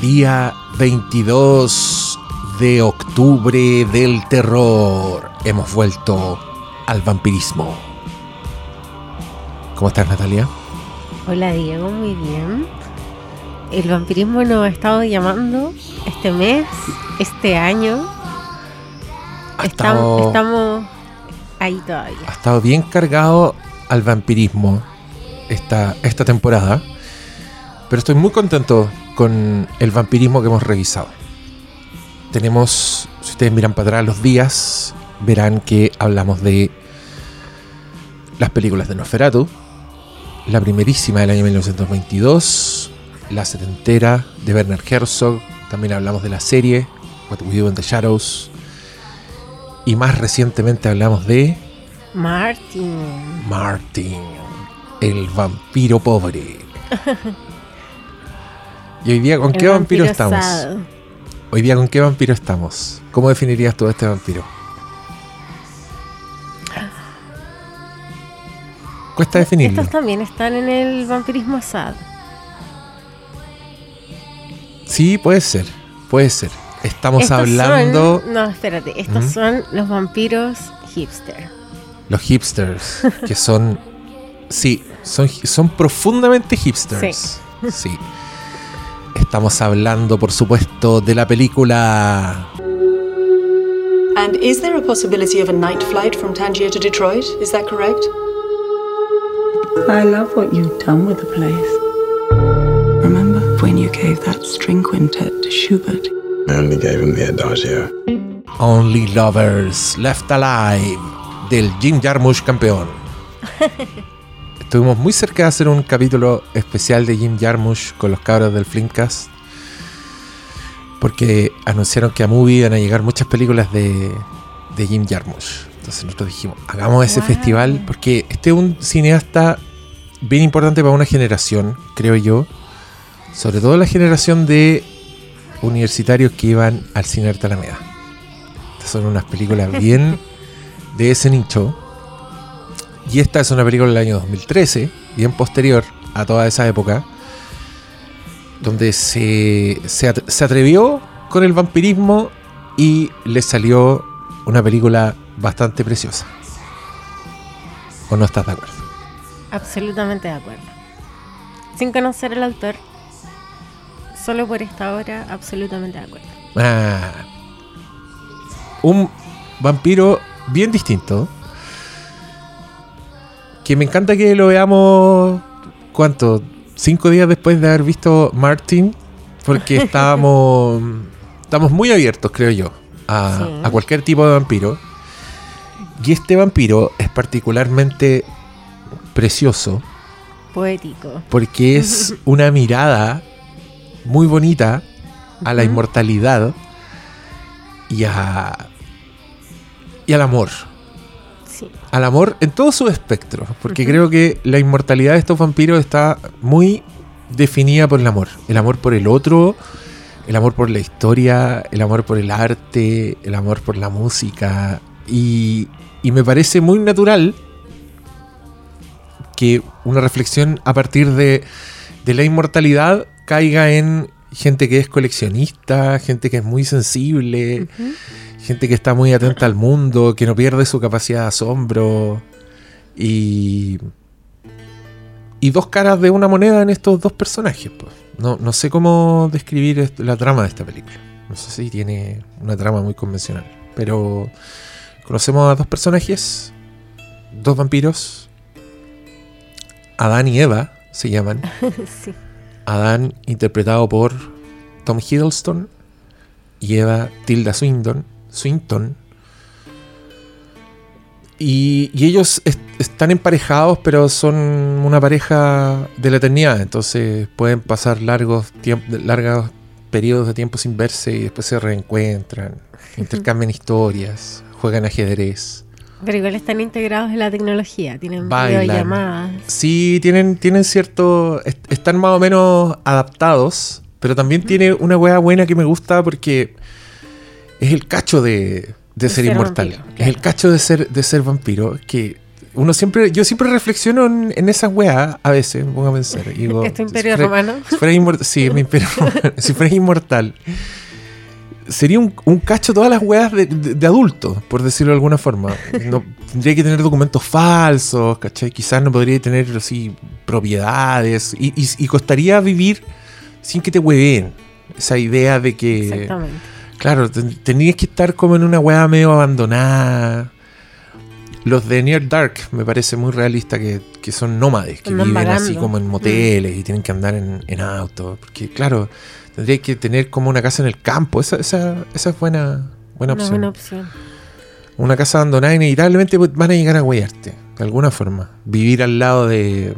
Día 22 de octubre del terror. Hemos vuelto al vampirismo. ¿Cómo estás, Natalia? Hola, Diego, muy bien. El vampirismo nos ha estado llamando este mes, este año. Ha Estamos, estado, estamos ahí todavía. ha estado bien cargado al vampirismo esta, esta temporada. Pero estoy muy contento con el vampirismo que hemos revisado. Tenemos, si ustedes miran para atrás los días, verán que hablamos de las películas de Nosferatu, la primerísima del año 1922, la setentera de Werner Herzog, también hablamos de la serie What We Do in the Shadows, y más recientemente hablamos de Martin. Martin, el vampiro pobre. ¿Y hoy día con el qué vampiro, estamos? Hoy día con qué vampiro estamos? ¿Cómo definirías tú a este vampiro? Cuesta definirlo. Estos también están en el vampirismo sad. Sí, puede ser, puede ser. Estamos Estos hablando son- no, espérate. Estos ¿Mm? son los vampiros hipster. los hipsters, que son, sí, son, son profundamente hipsters. Sí. Estamos hablando, por supuesto, de la película And is there a possibility of a night flight from Tangier to Detroit? Is that correct? I love what you've done with the place. Remember when you gave that string quintet to Schubert? I only gave him the adagio. Only Lovers Left Alive del Jim Jarmusch campeón. Estuvimos muy cerca de hacer un capítulo especial de Jim Jarmusch con los cabros del Flimcast. Porque anunciaron que a Movie iban a llegar muchas películas de, de Jim Jarmusch. Entonces nosotros dijimos, hagamos ese Wow. festival porque este es un cineasta bien importante para una generación, creo yo. Sobre todo la generación de universitarios que iban al cine Arte Alameda. Estas son unas películas bien de ese nicho. Y esta es una película del año 2013, bien posterior a toda esa época, donde se, se, at- se atrevió con el vampirismo y le salió una película bastante preciosa. ¿O no estás de acuerdo? Absolutamente de acuerdo. Sin conocer al autor, solo por esta hora, absolutamente de acuerdo. Ah, un vampiro bien distinto. Que me encanta que lo veamos. ¿Cuánto? Cinco días después de haber visto Martin. Porque estábamos. estamos muy abiertos, creo yo. A, Sí. a cualquier tipo de vampiro. Y este vampiro es particularmente precioso. Poético. Porque es una mirada muy bonita a la inmortalidad y a y al amor. Sí. Al amor en todo su espectro. Porque creo que la inmortalidad de estos vampiros está muy definida por el amor. El amor por el otro, el amor por la historia, el amor por el arte, el amor por la música. Y, y me parece muy natural que una reflexión a partir de, de la inmortalidad caiga en gente que es coleccionista, gente que es muy sensible. Gente que está muy atenta al mundo, que no pierde su capacidad de asombro. Y. Y dos caras de una moneda en estos dos personajes. pues. No, no sé cómo describir la trama de esta película. No sé si tiene una trama muy convencional. Pero conocemos a dos personajes, dos vampiros. Adán y Eva se llaman. sí. Adán interpretado por Tom Hiddleston y Eva Tilda Swinton. Swinton. Y, y ellos est- están emparejados, pero son una pareja de la eternidad. Entonces pueden pasar largos, largos periodos de tiempo sin verse y después se reencuentran, intercambian historias, juegan ajedrez. Pero igual están integrados en la tecnología. Tienen Bailan. videollamadas. Sí, tienen, tienen cierto. est- Están más o menos adaptados. Pero también tiene una hueá buena que me gusta porque es el cacho de, de ser ser inmortal. vampiro, Es el cacho de ser, de ser vampiro. Que uno siempre, yo siempre reflexiono en, en esas weas a veces, me pongo a pensar. y digo, ¿Es tu imperio si romano? Si fuera inmortal, sí, mi imperio romano. si fuera inmortal, sería un, un cacho todas las weas de, de, de adulto, por decirlo de alguna forma. No, tendría que tener documentos falsos, ¿cachai? Quizás no podría tener así propiedades y, y- y costaría vivir sin que te hueveen. Esa idea de que... Exactamente. Claro, ten- tenías que estar como en una weá medio abandonada. Los de Near Dark me parece muy realista que, que son nómades, que viven así como en moteles y tienen que andar en, en auto. Porque, claro, tendrías que tener como una casa en el campo. Esa, esa, esa es buena, buena Una opción. buena opción. Una casa abandonada, inevitablemente van a llegar a huearte, de alguna forma. Vivir al lado de.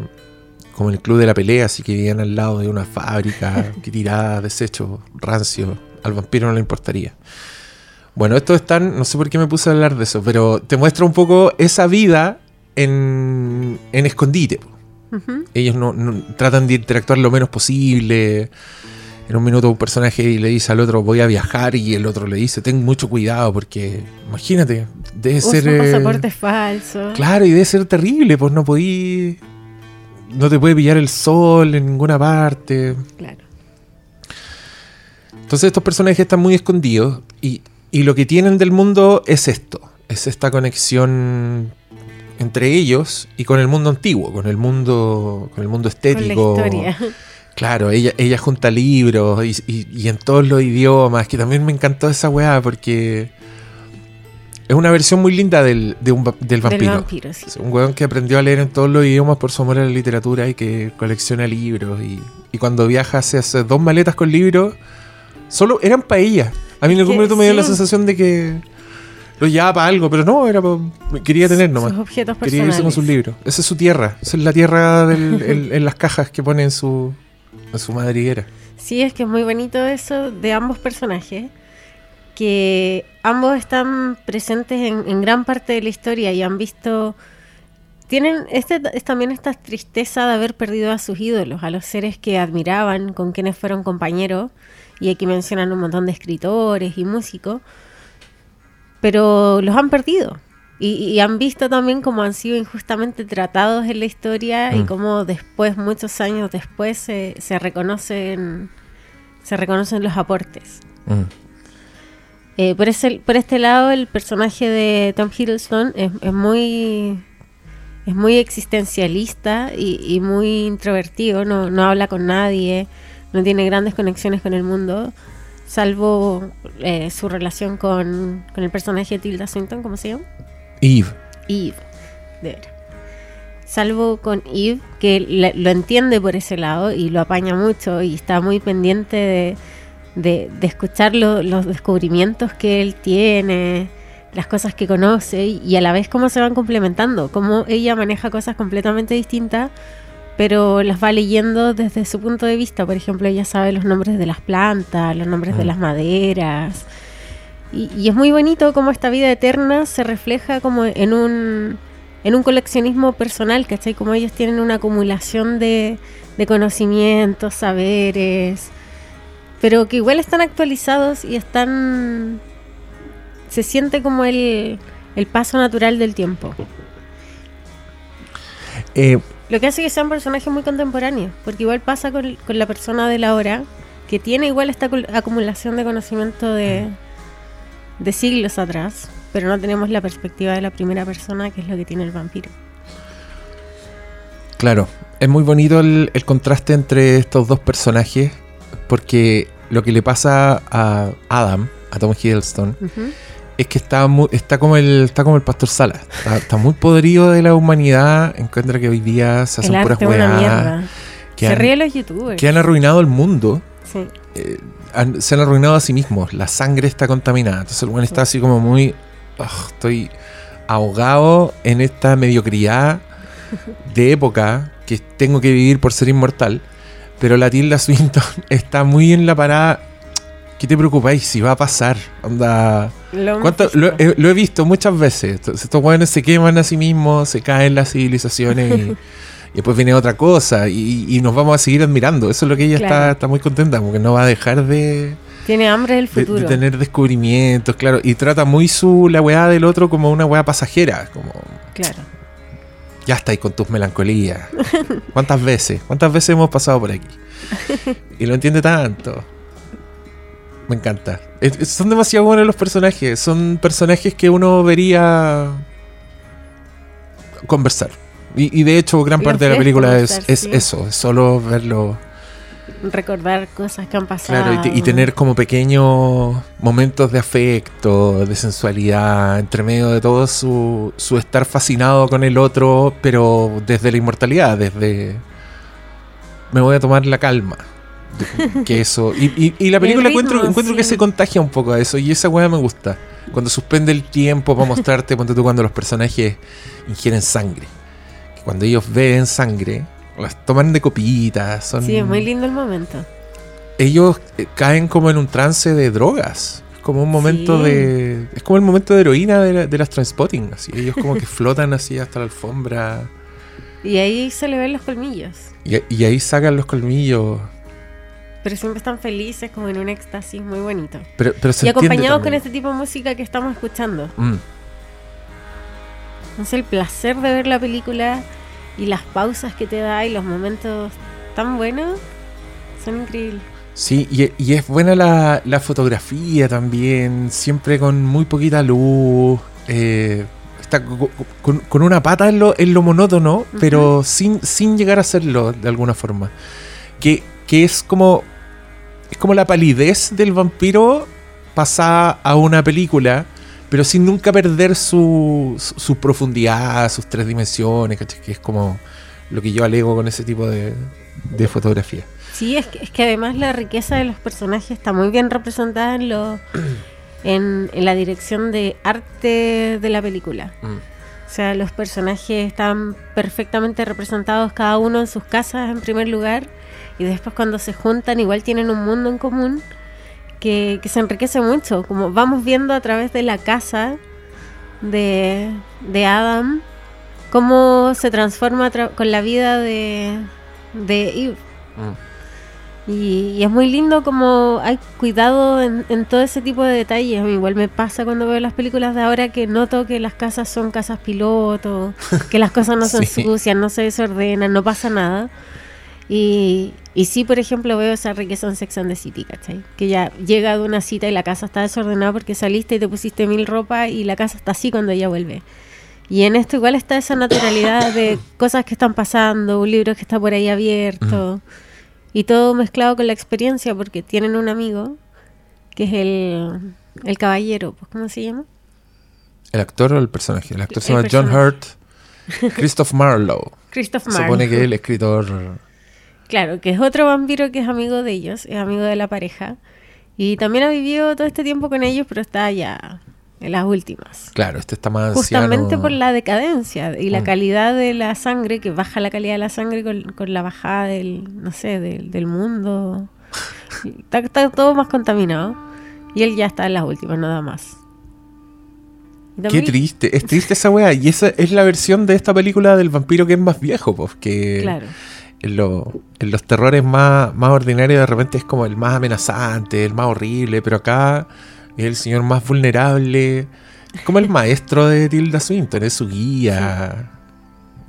como el club de la pelea, así que vivían al lado de una fábrica que tiraba desechos rancios. Al vampiro no le importaría. Bueno, esto están. No sé por qué me puse a hablar de eso, pero te muestra un poco esa vida en, en escondite. Ellos no, no- tratan de interactuar lo menos posible. En un minuto un personaje le dice al otro voy a viajar y el otro le dice ten mucho cuidado porque imagínate, debe Usa ser... un eh, pasaporte falso. Claro, y debe ser terrible, pues no podí... No te puede pillar el sol en ninguna parte. Claro. Entonces estos personajes están muy escondidos y, y lo que tienen del mundo es esto, es esta conexión entre ellos y con el mundo antiguo, con el mundo, con el mundo Con la estético. historia. Claro, ella, ella junta libros y, y- y en todos los idiomas, que también me encantó esa weá porque es una versión muy linda del, de un del Del vampiro. sí. Un weón que aprendió a leer en todos los idiomas por su amor a la literatura y que colecciona libros. Y, y cuando viaja se hace dos maletas con libros, solo eran para ella. A mí en algún momento me dio la sensación de que lo llevaba para algo, pero no, era pa- quería tener nomás. Sus objetos Quería irse con personales. sus libros. Esa es su tierra. Esa es la tierra del- el- en las cajas que pone en su, en su madriguera. Sí, es que es muy bonito eso de ambos personajes, que ambos están presentes en, en gran parte de la historia y han visto... Tienen este, es también esta tristeza de haber perdido a sus ídolos, a los seres que admiraban, con quienes fueron compañeros, y aquí mencionan un montón de escritores y músicos, pero los han perdido. Y, y han visto también cómo han sido injustamente tratados en la historia y Mm. cómo después, muchos años después, se, se reconocen se reconocen los aportes. Mm. Eh, por, ese, por este lado, el personaje de Tom Hiddleston es, es muy es muy existencialista y, y muy introvertido, no, no habla con nadie, no tiene grandes conexiones con el mundo, salvo eh, su relación con, con el personaje de Tilda Swinton, ¿cómo se llama? Eve. Eve, de veras. Salvo con Eve, que lo entiende por ese lado y lo apaña mucho y está muy pendiente de, de- de escuchar lo- los descubrimientos que él tiene, las cosas que conoce y a la vez cómo se van complementando, cómo ella maneja cosas completamente distintas, pero las va leyendo desde su punto de vista. Por ejemplo, ella sabe los nombres de las plantas, los nombres de Mm. las maderas. Y, y es muy bonito cómo esta vida eterna se refleja como en un, en un coleccionismo personal, ¿cachai? Como ellos tienen una acumulación de, de conocimientos, saberes, pero que igual están actualizados y están... Se siente como el, el paso natural del tiempo. Eh, Lo que hace que sean personajes muy contemporáneos, porque igual pasa con, con la persona de la hora, que tiene igual esta acumulación de conocimiento de, de siglos atrás, pero no tenemos la perspectiva de la primera persona, que es lo que tiene el vampiro. Claro, es muy bonito el, el contraste entre estos dos personajes, porque lo que le pasa a Adam, a Tom Hiddleston. Es que está, mu- está, como el, está como el Pastor Sala. Está, está muy podrido de la humanidad. Encuentra que hoy día se hacen puras. Que Se han, ríe los youtubers. que han arruinado el mundo. Sí. eh, han- se han arruinado a sí mismos. La sangre está contaminada. Entonces el weón está así como muy. "Ugh, estoy ahogado en esta mediocridad de época que tengo que vivir por ser inmortal. Pero la Tilda Swinton está muy en la parada. ¿Qué te preocupáis si va a pasar? Onda. Lo hemos ¿Cuánto- visto. lo, he- lo he visto muchas veces. Estos estos weones se queman a sí mismos, se caen las civilizaciones y, y después viene otra cosa y, y nos vamos a seguir admirando. Eso es lo que ella está, Claro. está muy contenta, porque no va a dejar de, Tiene hambre del de- futuro. de tener descubrimientos, claro. Y trata muy su la weá del otro como una weá pasajera. Como, Claro. Ya está ahí con tus melancolías. ¿Cuántas veces? ¿Cuántas veces hemos pasado por aquí? Y lo entiende tanto. Me encanta. Es- son demasiado buenos los personajes. Son personajes que uno vería conversar. Y, y de hecho, gran parte de la película es, conversar, es sí. eso. Es solo verlo. Recordar cosas que han pasado. Claro, y, y tener como pequeños momentos de afecto, de sensualidad, entre medio de todo su, su estar fascinado con el otro, pero desde la inmortalidad, desde... Me voy a tomar la calma. Que eso... Y, y- y la El película ritmo, encuentro, encuentro que se contagia un poco a eso, y esa weá me gusta. Cuando suspende el tiempo para mostrarte, ponte tú cuando los personajes ingieren sangre. Que cuando ellos beben sangre, las toman de copitas, son Sí, es muy lindo el momento. ellos eh, caen como en un trance de drogas. Es como un momento Sí. de. Es como el momento de heroína de, la- de las Transpotting. Así. Ellos como que flotan así hasta la alfombra. Y ahí se le ven los colmillos. Y, y ahí sacan los colmillos. Pero siempre están felices, como en un éxtasis muy bonito. Pero, pero se y acompañados con este tipo de música que estamos escuchando. Mm. Entonces el placer de ver la película y las pausas que te da y los momentos tan buenos son increíbles. Sí, y, y es buena la, la fotografía también. Siempre con muy poquita luz. eh, está co- co- con, con una pata en lo, en lo monótono, pero sin, sin llegar a serlo de alguna forma. Que, que es como. Es como la palidez del vampiro pasada a una película, pero sin nunca perder su, su, su profundidad, sus tres dimensiones, ¿cachai? Que es como lo que yo alego con ese tipo de, de fotografía. Sí, es que, es que además la riqueza de los personajes está muy bien representada en, lo, en, en la dirección de arte de la película. Mm. O sea, los personajes están perfectamente representados cada uno en sus casas en primer lugar y después cuando se juntan igual tienen un mundo en común que, se enriquece mucho. Como vamos viendo a través de la casa de, de Adam cómo se transforma con la vida de, de Eve. Mm. Y, y es muy lindo como hay cuidado en, en todo ese tipo de detalles. Igual me pasa cuando veo las películas de ahora que noto que las casas son casas piloto, que las cosas no se Sí. ensucian, no se desordenan, no pasa nada. Y, y sí, por ejemplo, veo esa riqueza en Sex and the City, ¿cachai? Que ya llega de una cita y la casa está desordenada porque saliste y te pusiste mil ropa y la casa está así cuando ella vuelve. Y en esto igual está esa naturalidad de cosas que están pasando, un libro que está por ahí abierto. Y todo mezclado con la experiencia porque tienen un amigo que es el, el caballero, pues, ¿cómo se llama? ¿El actor o el personaje? El actor se llama John. Hurt. Christoph Marlowe. Christoph Se supone Marlowe. que el escritor. Claro, que es otro vampiro que es amigo de ellos, es amigo de la pareja. Y también ha vivido todo este tiempo con ellos, pero está ya en las últimas. Claro, este está más Justamente anciano. por la decadencia y la Mm. calidad de la sangre, que baja la calidad de la sangre con, con la bajada del, no sé, del, del mundo. está, está todo más contaminado. Y él ya está en las últimas, nada más. Qué triste. Es triste esa weá. Y esa es la versión de esta película del vampiro que es más viejo, pues. Que Claro. en, lo- en los terrores más, más ordinarios de repente es como el más amenazante, el más horrible. Pero acá es el señor más vulnerable. Es como el maestro de Tilda Swinton, es su guía.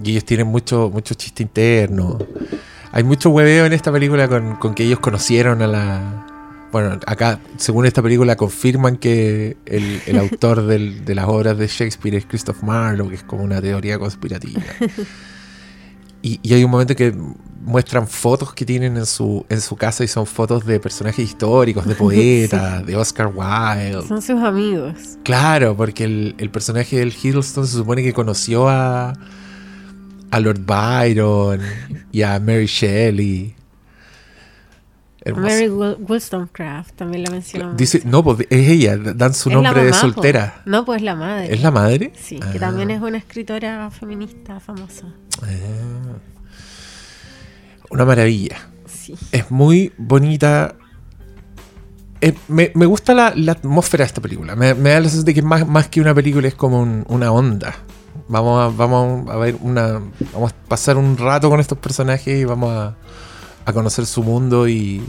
Y ellos tienen mucho, mucho chiste interno. Hay mucho hueveo en esta película con, con que ellos conocieron a la. Bueno, acá, según esta película, confirman que el, el autor del- de las obras de Shakespeare es Christoph Marlowe, que es como una teoría conspirativa. Y, y hay un momento que muestran fotos que tienen en su, en su casa y son fotos de personajes históricos, de poetas, de Oscar Wilde. Son sus amigos. Claro, porque el, el personaje del Hiddleston se supone que conoció a, a Lord Byron y a Mary Shelley. Hermoso. Mary Woll- Wollstonecraft también la mencionamos. Dice, no, pues es ella, dan su nombre de soltera. No, pues la madre. ¿Es la madre? Sí, que Ah. también es una escritora feminista famosa. Ah. Una maravilla. Sí. Es muy bonita. Eh, me, me gusta la, la atmósfera de esta película. Me, me da la sensación de que más, más que una película es como un- una onda. Vamos a, vamos a ver una. Vamos a pasar un rato con estos personajes y vamos a, a conocer su mundo y,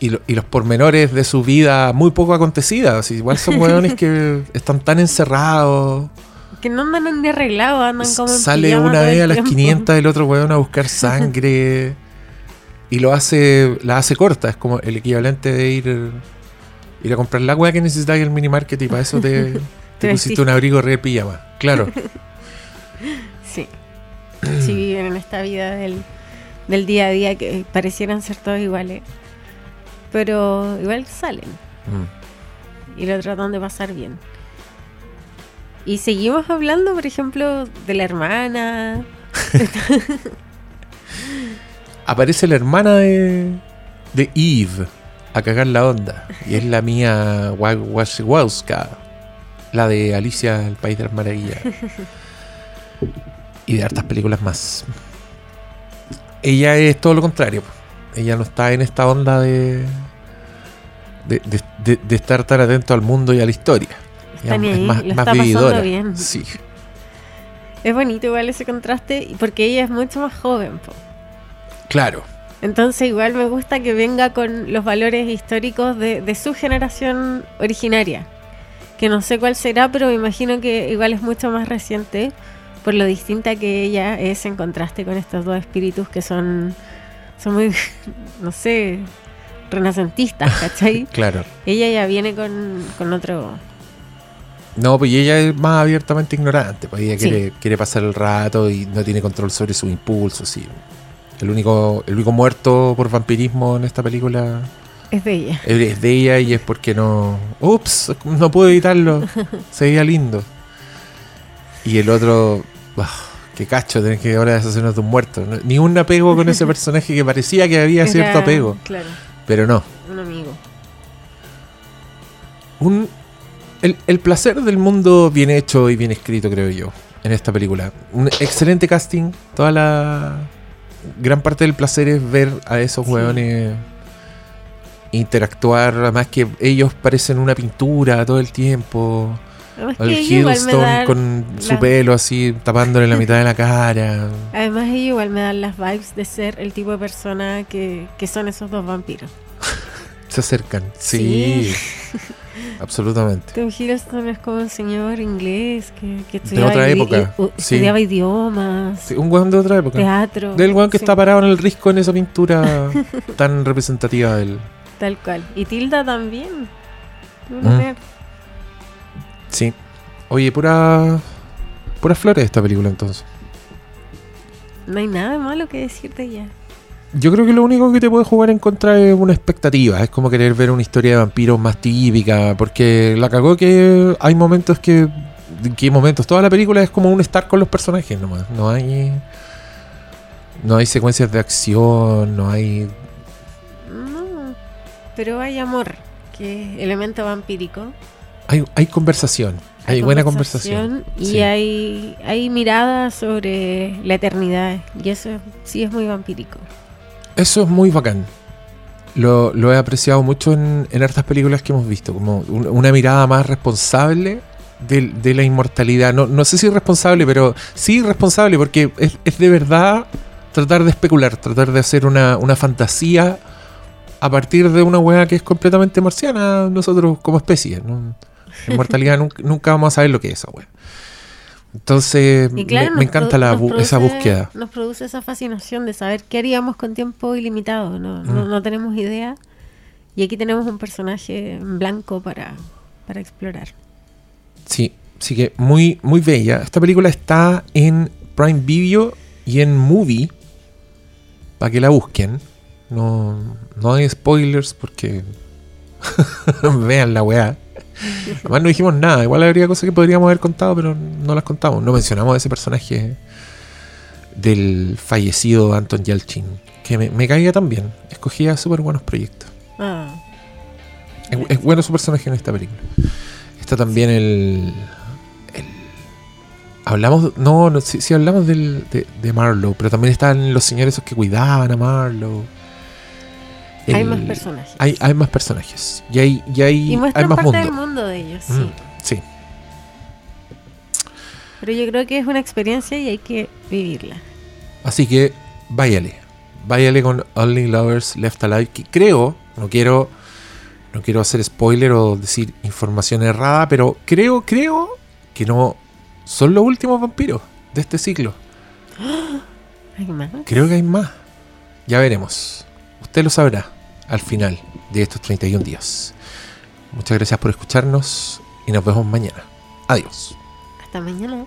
y, lo- y los pormenores de su vida muy poco acontecidas. Igual son hueones que están tan encerrados. Que no andan ni arreglados, andan como Sale una vez a las tiempo. 500 el otro weón a buscar sangre. y lo hace, la hace corta. Es como el equivalente de ir, ir a comprar la weá que necesitas en el mini market y para eso te, te Te pusiste un abrigo re de pijama. Claro. Sí. Sí viven en esta vida del, del día a día que parecieran ser todos iguales. Pero igual salen Mm. y lo tratan de pasar bien. Y seguimos hablando, por ejemplo, de la hermana. Aparece la hermana de, de Eve a cagar la onda. Y es la mía Wa- Wasikowska. La de Alicia, el País de las Maravillas. y de hartas películas más. Ella es todo lo contrario. Ella no está en esta onda de, de, de- de- de estar tan atento al mundo y a la historia. Está Ella ni es ahí, más, lo más está vividora. bien. Sí. Es bonito igual ese contraste porque ella es mucho más joven. po. Claro. Entonces igual me gusta que venga con los valores históricos de, de su generación originaria. Que no sé cuál será, pero me imagino que igual es mucho más reciente por lo distinta que ella es en contraste con estos dos espíritus que son, son muy, no sé, renacentistas, ¿cachai? Claro. ella ya viene con, con otro... No, pues ella es más abiertamente ignorante. Pues ella Sí. quiere, quiere pasar el rato y no tiene control sobre sus impulsos. Y el único, el único muerto por vampirismo en esta película Es de ella. es de ella y es porque no. Ups, no puedo evitarlo. Se veía lindo. Y el otro. Qué cacho, tenés que ahora deshacernos de un muerto. No- Ni un apego con ese personaje que parecía que había cierto Era, apego. Claro, Pero no. un amigo. un el, el placer del mundo bien hecho y bien escrito, creo yo, en esta película. Un excelente casting. Toda la gran parte del placer es ver a esos Sí. hueones interactuar. Además que ellos parecen una pintura todo el tiempo. Además El que igual me con su pelo así tapándole la mitad de la cara. Además ella igual me dan las vibes de ser el tipo de persona que, que son esos dos vampiros. Se acercan. Sí. Absolutamente. Tom Hiddleston es como un señor inglés que, que De estudiaba, otra idi- época, u- sí. estudiaba idiomas, Sí, un hueón de otra época. teatro. Del weón que sí, está parado en el risco en esa pintura tan representativa del. Tal cual. Y Tilda también. Mm. Sí. Oye, pura. Puras flores esta película entonces. No hay nada malo que decir de ella. Yo creo que lo único que te puede jugar en contra es una expectativa. Es como querer ver una historia de vampiros más típica. Porque la cagó que hay momentos que. ¿Qué momentos? Toda la película es como un estar con los personajes nomás. No hay. No hay secuencias de acción, no hay. No. Pero hay amor, que es elemento vampírico. Hay, hay conversación. Hay, buena conversación. Y Sí. hay, hay miradas sobre la eternidad. Y eso sí es muy vampírico. Eso es muy bacán. Lo, lo he apreciado mucho en, en hartas películas que hemos visto, como un- una mirada más responsable de, de la inmortalidad. No, no sé si responsable, pero sí responsable, porque es, es de verdad tratar de especular, tratar de hacer una, una fantasía a partir de una weá que es completamente marciana nosotros como especie. ¿no? En mortalidad nunca, nunca vamos a saber lo que es esa weá. Entonces, claro, me, me encanta la bu- esa produce- búsqueda. Nos produce esa fascinación de saber qué haríamos con tiempo ilimitado. No, no, Mm. no tenemos idea. Y aquí tenemos un personaje en blanco para, para explorar. Sí, sí que muy, muy bella. Esta película está en Prime Video y en Movie. Para que la busquen. No, no hay spoilers porque vean la weá. Además no dijimos nada. Igual habría cosas que podríamos haber contado, pero no las contamos. No mencionamos ese personaje del fallecido Anton Yelchin. Que me, me caía tan bien. Escogía súper buenos proyectos. Ah, Es, es bueno su personaje en esta película. Está también el. el- hablamos. No, no sí, sí hablamos del, de, de Marlowe, pero también están los señores esos que cuidaban a Marlowe. Hay más personajes. Hay, hay más personajes. Y hay, y hay, y hay más parte mundo. del mundo de ellos, sí. Mm, sí. Pero yo creo que es una experiencia y hay que vivirla. Así que váyale. Váyale con Only Lovers Left Alive. Que creo, no quiero. No quiero hacer spoiler o decir información errada, pero creo, creo que no son los últimos vampiros de este ciclo. ¿Hay más? Creo que hay más. Ya veremos. Usted lo sabrá al final de estos 31 días. Muchas gracias por escucharnos y nos vemos mañana. Adiós. Hasta mañana.